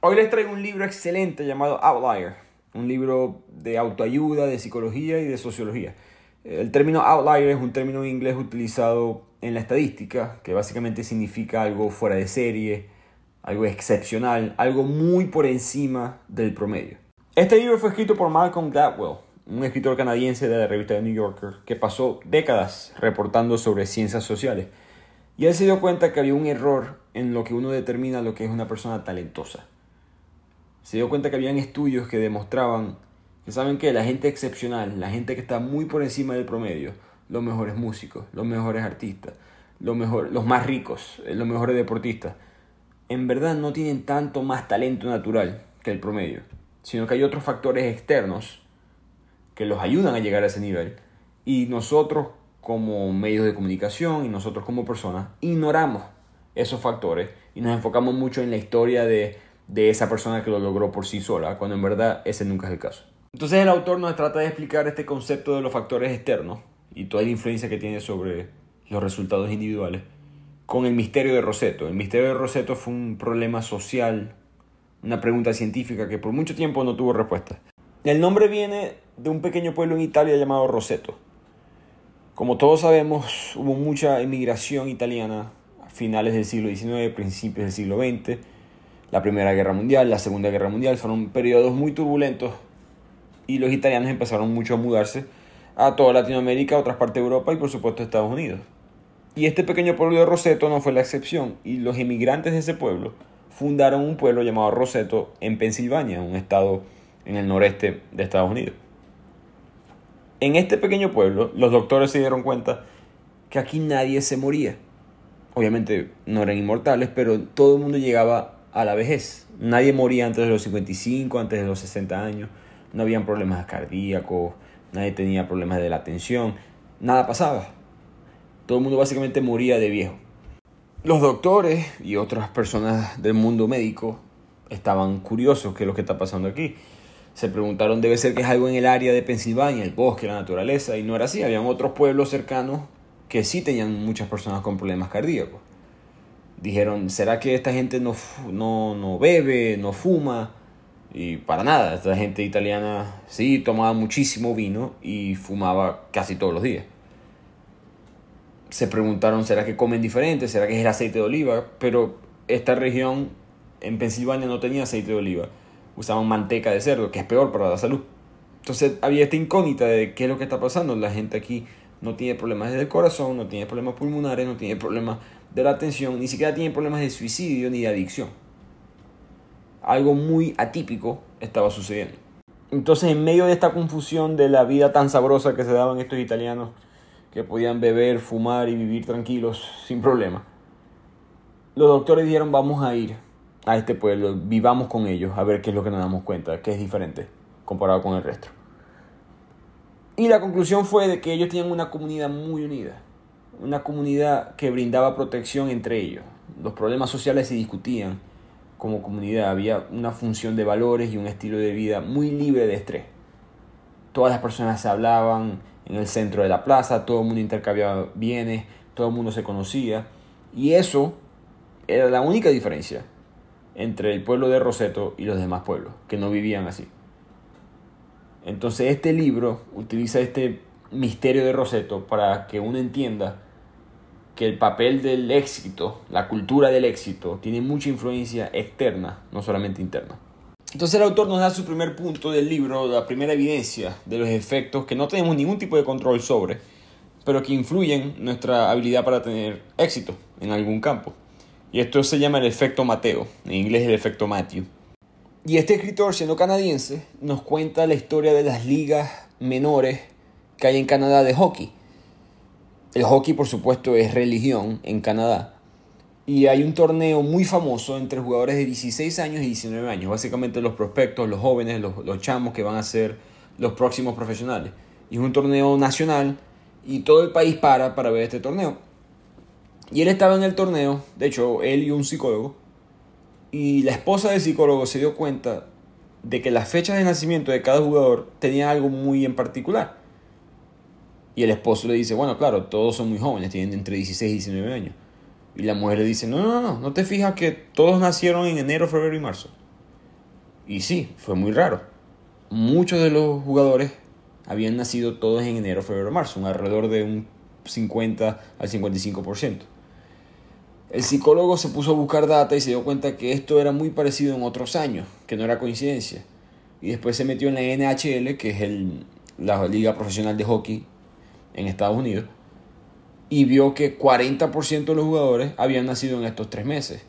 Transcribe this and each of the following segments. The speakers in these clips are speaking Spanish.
Hoy les traigo un libro excelente llamado Outlier, un libro de autoayuda, de psicología y de sociología. El término outlier es un término inglés utilizado en la estadística, que básicamente significa algo fuera de serie, algo excepcional, algo muy por encima del promedio. Este libro fue escrito por Malcolm Gladwell, un escritor canadiense de la revista The New Yorker, que pasó décadas reportando sobre ciencias sociales. Y él se dio cuenta que había un error en lo que uno determina lo que es una persona talentosa. Se dio cuenta que habían estudios que demostraban saben que la gente excepcional, la gente que está muy por encima del promedio, los mejores músicos, los mejores artistas, los, mejor, los más ricos, eh, los mejores deportistas, en verdad no tienen tanto más talento natural que el promedio, sino que hay otros factores externos que los ayudan a llegar a ese nivel. Y nosotros como medios de comunicación y nosotros como personas ignoramos esos factores y nos enfocamos mucho en la historia de, de esa persona que lo logró por sí sola, cuando en verdad ese nunca es el caso. Entonces el autor nos trata de explicar este concepto de los factores externos y toda la influencia que tiene sobre los resultados individuales con el misterio de Roseto. El misterio de Roseto fue un problema social, una pregunta científica que por mucho tiempo no tuvo respuesta. El nombre viene de un pequeño pueblo en Italia llamado Roseto. Como todos sabemos, hubo mucha emigración italiana a finales del siglo XIX, principios del siglo XX. La Primera Guerra Mundial, la Segunda Guerra Mundial fueron periodos muy turbulentos y los italianos empezaron mucho a mudarse a toda Latinoamérica, a otras partes de Europa y por supuesto a Estados Unidos. Y este pequeño pueblo de Roseto no fue la excepción y los inmigrantes de ese pueblo fundaron un pueblo llamado Roseto en Pensilvania, un estado en el noreste de Estados Unidos. En este pequeño pueblo los doctores se dieron cuenta que aquí nadie se moría. Obviamente no eran inmortales, pero todo el mundo llegaba a la vejez. Nadie moría antes de los 55, antes de los 60 años no habían problemas cardíacos, nadie tenía problemas de la atención, nada pasaba. Todo el mundo básicamente moría de viejo. Los doctores y otras personas del mundo médico estaban curiosos qué es lo que está pasando aquí. Se preguntaron, debe ser que es algo en el área de Pensilvania, el bosque, la naturaleza, y no era así. Habían otros pueblos cercanos que sí tenían muchas personas con problemas cardíacos. Dijeron, ¿será que esta gente no, no, no bebe, no fuma? Y para nada, esta gente italiana sí tomaba muchísimo vino y fumaba casi todos los días. Se preguntaron, ¿será que comen diferente? ¿Será que es el aceite de oliva? Pero esta región en Pensilvania no tenía aceite de oliva. Usaban manteca de cerdo, que es peor para la salud. Entonces había esta incógnita de qué es lo que está pasando. La gente aquí no tiene problemas del corazón, no tiene problemas pulmonares, no tiene problemas de la atención, ni siquiera tiene problemas de suicidio ni de adicción algo muy atípico estaba sucediendo. Entonces, en medio de esta confusión de la vida tan sabrosa que se daban estos italianos, que podían beber, fumar y vivir tranquilos sin problema, los doctores dijeron, vamos a ir a este pueblo, vivamos con ellos, a ver qué es lo que nos damos cuenta, que es diferente comparado con el resto. Y la conclusión fue de que ellos tenían una comunidad muy unida, una comunidad que brindaba protección entre ellos. Los problemas sociales se discutían, como comunidad. Había una función de valores y un estilo de vida muy libre de estrés. Todas las personas se hablaban en el centro de la plaza, todo el mundo intercambiaba bienes, todo el mundo se conocía. Y eso era la única diferencia entre el pueblo de Roseto y los demás pueblos, que no vivían así. Entonces este libro utiliza este misterio de Roseto para que uno entienda que el papel del éxito, la cultura del éxito, tiene mucha influencia externa, no solamente interna. Entonces el autor nos da su primer punto del libro, la primera evidencia de los efectos que no tenemos ningún tipo de control sobre, pero que influyen nuestra habilidad para tener éxito en algún campo. Y esto se llama el efecto Mateo, en inglés el efecto Matthew. Y este escritor, siendo canadiense, nos cuenta la historia de las ligas menores que hay en Canadá de hockey el hockey, por supuesto, es religión en Canadá. Y hay un torneo muy famoso entre jugadores de 16 años y 19 años. Básicamente los prospectos, los jóvenes, los, chamos que van a ser los próximos profesionales. Y es un torneo nacional y todo el país para para ver este torneo. Y él estaba en el torneo, de hecho, él y un psicólogo. Y la esposa del psicólogo se dio cuenta de que las fechas de nacimiento de cada jugador tenían algo muy en particular. Y el esposo le dice, bueno, claro, todos son muy jóvenes, tienen entre 16 y 19 años. Y la mujer le dice, no, no, no, no te fijas que todos nacieron en enero, febrero y marzo. Y sí, fue muy raro. Muchos de los jugadores habían nacido todos en enero, febrero marzo, un alrededor de un 50 al 55%. El psicólogo se puso a buscar data y se dio cuenta que esto era muy parecido en otros años, que no era coincidencia. Y después se metió en la NHL, que es el, la liga profesional de hockey en Estados Unidos, y vio que 40% de los jugadores habían nacido en estos tres meses.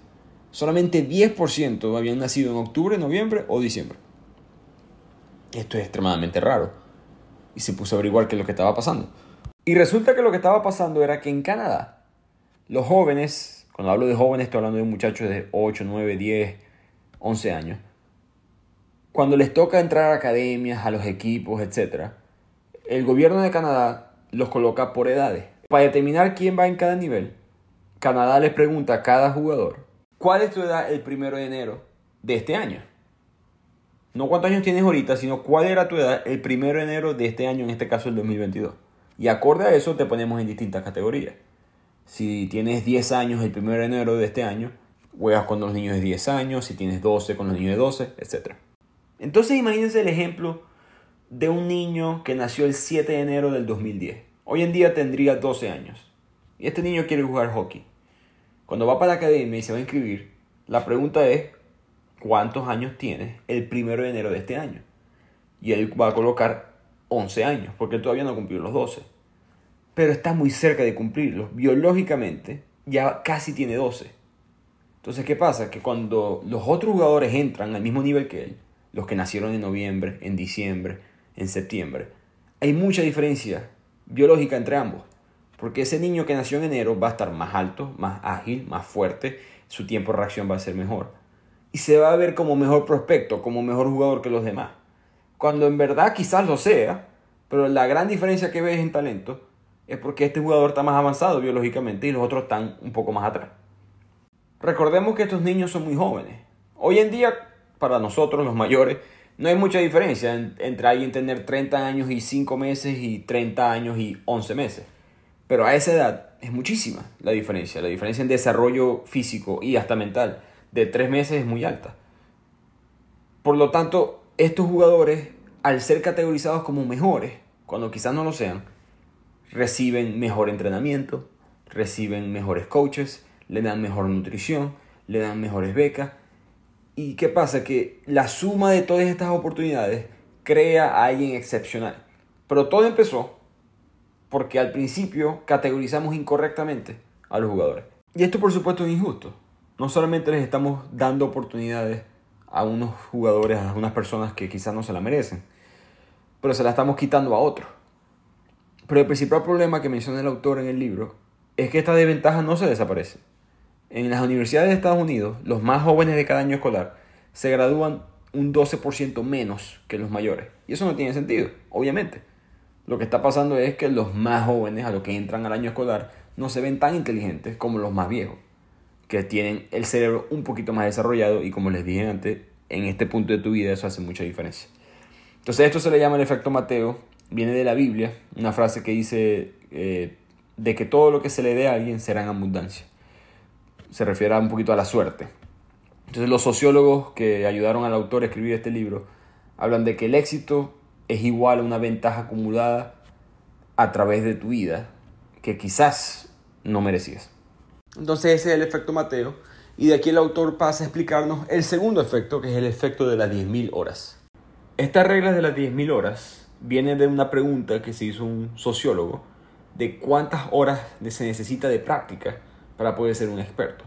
Solamente 10% habían nacido en octubre, noviembre o diciembre. Esto es extremadamente raro. Y se puso a averiguar qué es lo que estaba pasando. Y resulta que lo que estaba pasando era que en Canadá, los jóvenes, cuando hablo de jóvenes estoy hablando de muchachos de 8, 9, 10, 11 años, cuando les toca entrar a academias, a los equipos, etc., el gobierno de Canadá los coloca por edades. Para determinar quién va en cada nivel, Canadá les pregunta a cada jugador, ¿cuál es tu edad el primero de enero de este año? No cuántos años tienes ahorita, sino cuál era tu edad el primero de enero de este año, en este caso el 2022. Y acorde a eso te ponemos en distintas categorías. Si tienes 10 años el primero de enero de este año, juegas con los niños de 10 años, si tienes 12 con los niños de 12, etc. Entonces imagínense el ejemplo de un niño que nació el 7 de enero del 2010. Hoy en día tendría 12 años. Y este niño quiere jugar hockey. Cuando va para la academia y se va a inscribir, la pregunta es, ¿cuántos años tienes el primero de enero de este año? Y él va a colocar 11 años, porque todavía no cumplió los 12. Pero está muy cerca de cumplirlos. Biológicamente ya casi tiene 12. Entonces, ¿qué pasa? Que cuando los otros jugadores entran al mismo nivel que él, los que nacieron en noviembre, en diciembre, en septiembre, hay mucha diferencia biológica entre ambos. Porque ese niño que nació en enero va a estar más alto, más ágil, más fuerte, su tiempo de reacción va a ser mejor. Y se va a ver como mejor prospecto, como mejor jugador que los demás. Cuando en verdad quizás lo sea, pero la gran diferencia que ves en talento es porque este jugador está más avanzado biológicamente y los otros están un poco más atrás. Recordemos que estos niños son muy jóvenes. Hoy en día, para nosotros los mayores, no hay mucha diferencia entre alguien tener 30 años y 5 meses y 30 años y 11 meses. Pero a esa edad es muchísima la diferencia. La diferencia en desarrollo físico y hasta mental de 3 meses es muy alta. Por lo tanto, estos jugadores, al ser categorizados como mejores, cuando quizás no lo sean, reciben mejor entrenamiento, reciben mejores coaches, le dan mejor nutrición, le dan mejores becas ¿Y qué pasa? Que la suma de todas estas oportunidades crea a alguien excepcional. Pero todo empezó porque al principio categorizamos incorrectamente a los jugadores. Y esto por supuesto es injusto. No solamente les estamos dando oportunidades a unos jugadores, a unas personas que quizás no se la merecen, pero se la estamos quitando a otros. Pero el principal problema que menciona el autor en el libro es que esta desventaja no se desaparece. En las universidades de Estados Unidos, los más jóvenes de cada año escolar se gradúan un 12% menos que los mayores. Y eso no tiene sentido, obviamente. Lo que está pasando es que los más jóvenes, a los que entran al año escolar, no se ven tan inteligentes como los más viejos, que tienen el cerebro un poquito más desarrollado y como les dije antes, en este punto de tu vida eso hace mucha diferencia. Entonces esto se le llama el efecto Mateo, viene de la Biblia, una frase que dice eh, de que todo lo que se le dé a alguien será en abundancia se refiere un poquito a la suerte. Entonces los sociólogos que ayudaron al autor a escribir este libro hablan de que el éxito es igual a una ventaja acumulada a través de tu vida que quizás no merecías. Entonces ese es el efecto Mateo y de aquí el autor pasa a explicarnos el segundo efecto que es el efecto de las 10.000 horas. Estas reglas de las 10.000 horas vienen de una pregunta que se hizo un sociólogo de cuántas horas se necesita de práctica para poder ser un experto.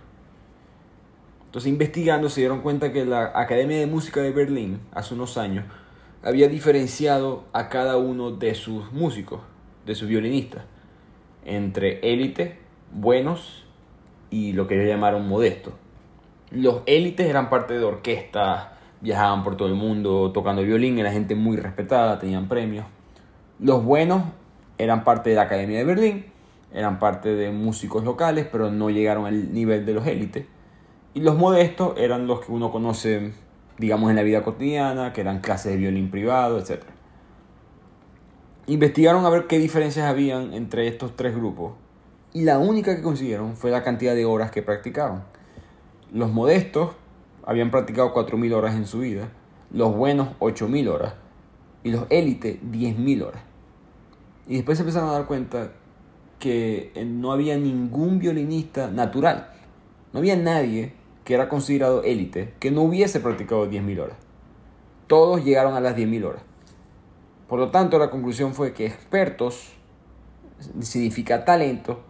Entonces investigando se dieron cuenta que la Academia de Música de Berlín hace unos años había diferenciado a cada uno de sus músicos, de sus violinistas, entre élite, buenos y lo que ellos llamaron modestos. Los élites eran parte de orquestas, viajaban por todo el mundo tocando violín, era gente muy respetada, tenían premios. Los buenos eran parte de la Academia de Berlín, eran parte de músicos locales, pero no llegaron al nivel de los élites. Y los modestos eran los que uno conoce, digamos, en la vida cotidiana, que eran clases de violín privado, etc. Investigaron a ver qué diferencias habían entre estos tres grupos y la única que consiguieron fue la cantidad de horas que practicaban. Los modestos habían practicado 4.000 horas en su vida, los buenos 8.000 horas y los élites 10.000 horas. Y después se empezaron a dar cuenta que no había ningún violinista natural, no había nadie que era considerado élite que no hubiese practicado 10.000 horas. Todos llegaron a las 10.000 horas. Por lo tanto, la conclusión fue que expertos significa talento,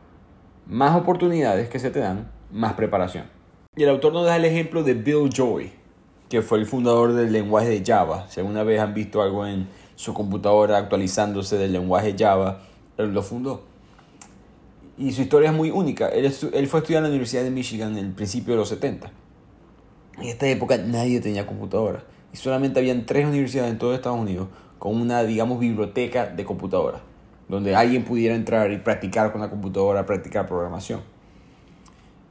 más oportunidades que se te dan, más preparación. Y el autor nos da el ejemplo de Bill Joy, que fue el fundador del lenguaje de Java. Si alguna vez han visto algo en su computadora actualizándose del lenguaje Java, él lo fundó. Y su historia es muy única. Él, fue a estudiar en la Universidad de Michigan en el principio de los 70. En esta época nadie tenía computadora. Y solamente habían tres universidades en todo Estados Unidos con una, digamos, biblioteca de computadoras donde alguien pudiera entrar y practicar con la computadora, practicar programación.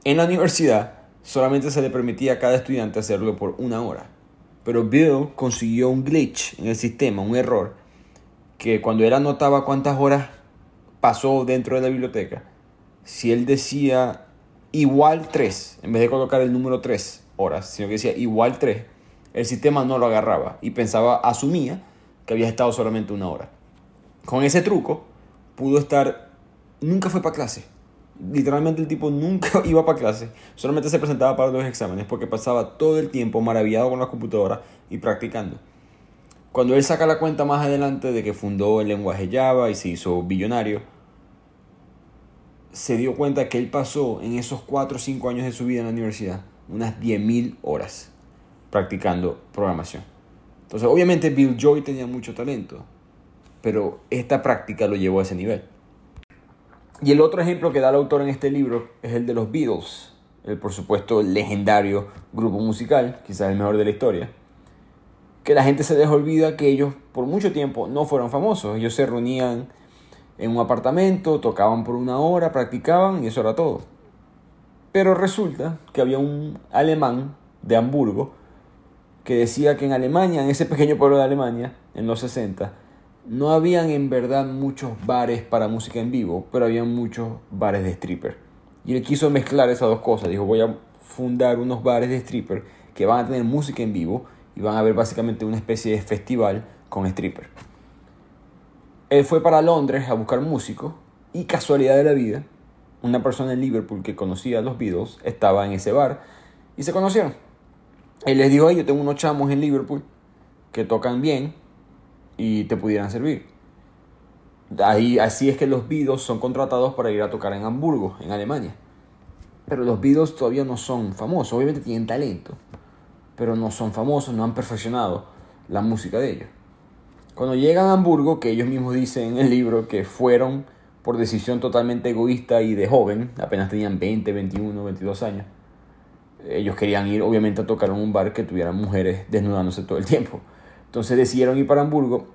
En la universidad solamente se le permitía a cada estudiante hacerlo por una hora, pero Bill consiguió un glitch en el sistema, un error, que cuando él anotaba cuántas horas pasó dentro de la biblioteca, si él decía igual 3, en vez de colocar el número 3 horas, sino que decía igual 3, el sistema no lo agarraba y pensaba, asumía que había estado solamente una hora. Con ese truco pudo estar, nunca fue para clase. Literalmente el tipo nunca iba para clase, solamente se presentaba para los exámenes porque pasaba todo el tiempo maravillado con la computadora y practicando. Cuando él saca la cuenta más adelante de que fundó el lenguaje Java y se hizo billonario, se dio cuenta que él pasó en esos 4 o 5 años de su vida en la universidad unas 10.000 horas practicando programación. Entonces, obviamente Bill Joy tenía mucho talento, pero esta práctica lo llevó a ese nivel. Y el otro ejemplo que da el autor en este libro es el de los Beatles, el por supuesto legendario grupo musical, quizás el mejor de la historia, que la gente se les olvida que ellos por mucho tiempo no fueron famosos, ellos se reunían en un apartamento, tocaban por una hora, practicaban y eso era todo. Pero resulta que había un alemán de Hamburgo que decía que en Alemania, en ese pequeño pueblo de Alemania, en los 60, no habían en verdad muchos bares para música en vivo, pero había muchos bares de stripper. Y él quiso mezclar esas dos cosas. Dijo, voy a fundar unos bares de stripper que van a tener música en vivo y van a haber básicamente una especie de festival con stripper. Él fue para Londres a buscar músicos y casualidad de la vida, una persona en Liverpool que conocía a los Beatles estaba en ese bar y se conocieron. Él les dijo, yo tengo unos chamos en Liverpool que tocan bien, y te pudieran servir. Ahí, así es que los Beatles son contratados para ir a tocar en Hamburgo, en Alemania. Pero los Beatles todavía no son famosos, obviamente tienen talento, pero no son famosos, no han perfeccionado la música de ellos. Cuando llegan a Hamburgo, que ellos mismos dicen en el libro que fueron por decisión totalmente egoísta y de joven, apenas tenían 20, 21, 22 años, ellos querían ir obviamente a tocar en un bar que tuviera mujeres desnudándose todo el tiempo. Entonces decidieron ir para Hamburgo,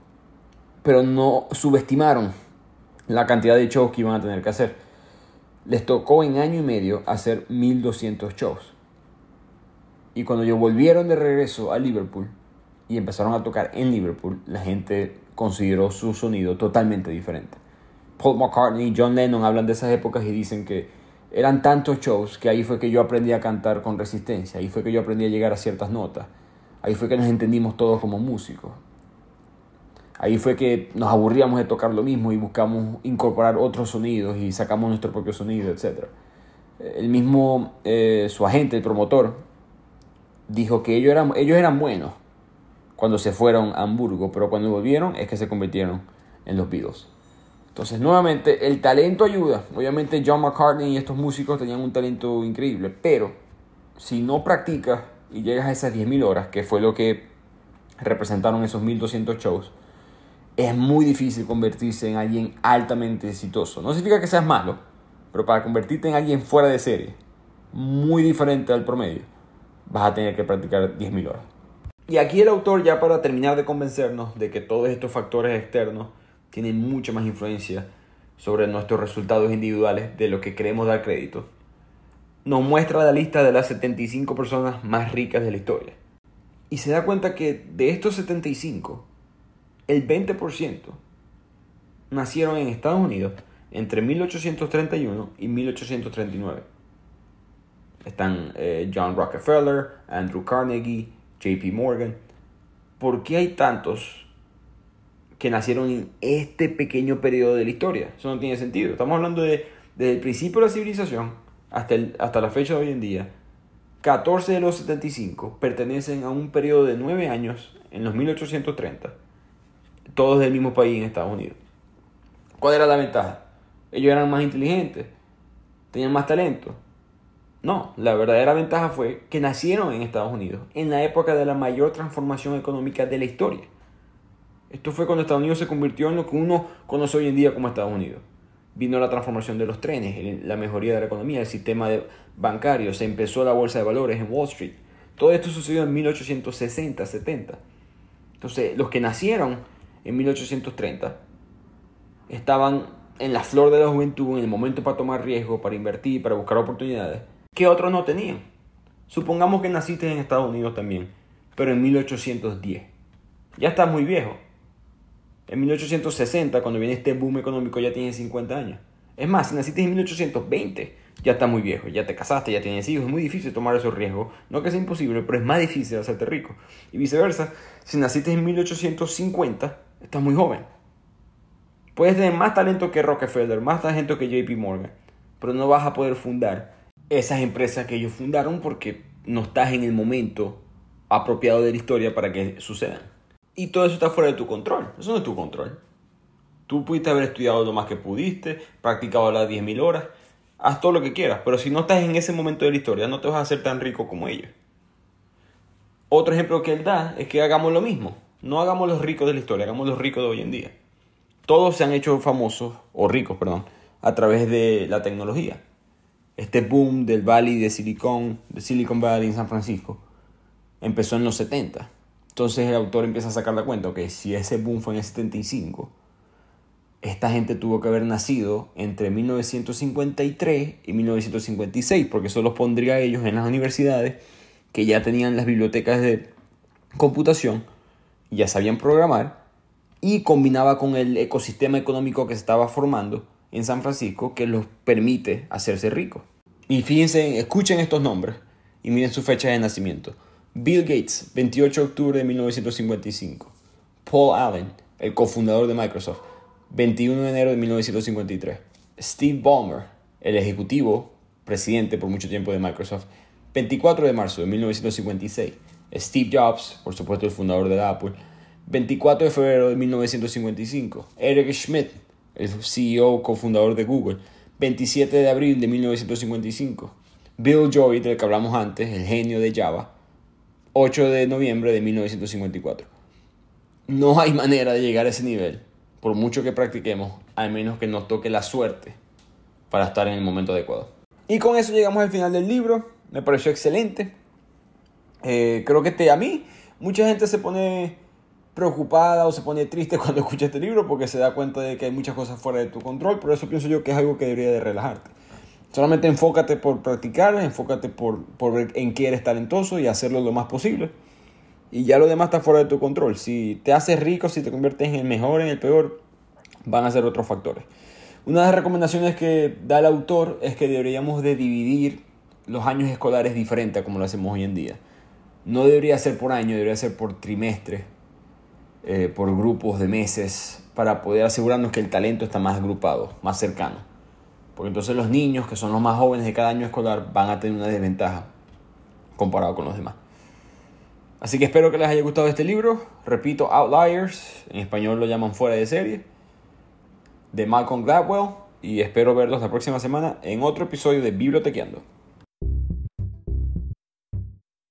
pero no subestimaron la cantidad de shows que iban a tener que hacer. Les tocó en año y medio hacer 1200 shows. Y cuando ellos volvieron de regreso a Liverpool y empezaron a tocar en Liverpool, la gente consideró su sonido totalmente diferente. Paul McCartney y John Lennon hablan de esas épocas y dicen que eran tantos shows que ahí fue que yo aprendí a cantar con resistencia, ahí fue que yo aprendí a llegar a ciertas notas. Ahí fue que nos entendimos todos como músicos. Ahí fue que nos aburríamos de tocar lo mismo y buscamos incorporar otros sonidos y sacamos nuestro propio sonido, etc. El mismo, eh, su agente, el promotor, dijo que ellos eran, ellos eran buenos cuando se fueron a Hamburgo, pero cuando volvieron es que se convirtieron en los Beatles. Entonces, nuevamente, el talento ayuda. Obviamente, John McCartney y estos músicos tenían un talento increíble, pero si no practicas y llegas a esas 10.000 horas, que fue lo que representaron esos 1.200 shows, es muy difícil convertirse en alguien altamente exitoso. No significa que seas malo, pero para convertirte en alguien fuera de serie, muy diferente al promedio, vas a tener que practicar 10.000 horas. Y aquí el autor, ya para terminar de convencernos de que todos estos factores externos tienen mucha más influencia sobre nuestros resultados individuales de lo que queremos dar crédito, nos muestra la lista de las 75 personas más ricas de la historia. Y se da cuenta que de estos 75, el 20% nacieron en Estados Unidos entre 1831 y 1839. Están eh, John Rockefeller, Andrew Carnegie, JP Morgan. ¿Por qué hay tantos que nacieron en este pequeño periodo de la historia? Eso no tiene sentido. Estamos hablando de desde el principio de la civilización hasta, hasta la fecha de hoy en día. 14 de los 75 pertenecen a un periodo de 9 años en los 1830, todos del mismo país en Estados Unidos. ¿Cuál era la ventaja? Ellos eran más inteligentes, tenían más talento. No, la verdadera ventaja fue que nacieron en Estados Unidos, en la época de la mayor transformación económica de la historia. Esto fue cuando Estados Unidos se convirtió en lo que uno conoce hoy en día como Estados Unidos. Vino la transformación de los trenes, la mejoría de la economía, el sistema bancario, se empezó la bolsa de valores en Wall Street. Todo esto sucedió en 1860, 70. Entonces, los que nacieron en 1830 estaban en la flor de la juventud, en el momento para tomar riesgo, para invertir, para buscar oportunidades, que otros no tenían. Supongamos que naciste en Estados Unidos también, pero en 1810. Ya estás muy viejo. En 1860, cuando viene este boom económico, ya tienes 50 años. Es más, si naciste en 1820, ya estás muy viejo, ya te casaste, ya tienes hijos, es muy difícil tomar esos riesgos. No que sea imposible, pero es más difícil hacerte rico. Y viceversa, si naciste en 1850, estás muy joven Puedes tener más talento que Rockefeller, más talento que JP Morgan, pero no vas a poder fundar esas empresas que ellos fundaron porque no estás en el momento apropiado de la historia para que sucedan. Y todo eso está fuera de tu control. Eso no es tu control. Tú pudiste haber estudiado lo más que pudiste, practicado las 10.000 horas, haz todo lo que quieras, pero si no estás en ese momento de la historia, no te vas a hacer tan rico como ellos. Otro ejemplo que él da es que hagamos lo mismo. No hagamos los ricos de la historia, hagamos los ricos de hoy en día todos se han hecho famosos, o ricos, perdón, a través de la tecnología. Este boom del Valley de Silicon, de Silicon Valley en San Francisco, empezó en los 70. Entonces el autor empieza a sacar la cuenta, que si ese boom fue en el 75, esta gente tuvo que haber nacido entre 1953 y 1956, porque eso los pondría a ellos en las universidades que ya tenían las bibliotecas de computación, ya sabían programar y combinaba con el ecosistema económico que se estaba formando en San Francisco que los permite hacerse ricos. Y fíjense, escuchen estos nombres y miren su fecha de nacimiento. Bill Gates, 28 de octubre de 1955. Paul Allen, el cofundador de Microsoft, 21 de enero de 1953. Steve Ballmer, el ejecutivo, presidente por mucho tiempo de Microsoft, 24 de marzo de 1956. Steve Jobs, por supuesto el fundador de Apple, 24 de febrero de 1955. Eric Schmidt, el CEO cofundador de Google. 27 de abril de 1955. Bill Joy, del que hablamos antes, el genio de Java. 8 de noviembre de 1954. No hay manera de llegar a ese nivel, por mucho que practiquemos, al menos que nos toque la suerte para estar en el momento adecuado. Y con eso llegamos al final del libro. Me pareció excelente. Eh, creo que te, a mí, mucha gente se pone preocupada o se pone triste cuando escucha este libro porque se da cuenta de que hay muchas cosas fuera de tu control, por eso pienso yo que es algo que debería de relajarte. Solamente enfócate por practicar, enfócate por, por ver en qué eres talentoso y hacerlo lo más posible. Y ya lo demás está fuera de tu control. Si te haces rico, si te conviertes en el mejor, en el peor, van a ser otros factores. Una de las recomendaciones que da el autor es que deberíamos de dividir los años escolares diferente a como lo hacemos hoy en día. No debería ser por año, debería ser por trimestre eh, por grupos de meses para poder asegurarnos que el talento está más agrupado, más cercano. Porque entonces los niños, que son los más jóvenes de cada año escolar, van a tener una desventaja comparado con los demás. Así que espero que les haya gustado este libro. Repito, Outliers, en español lo llaman fuera de serie, de Malcolm Gladwell. Y espero verlos la próxima semana en otro episodio de Bibliotequeando.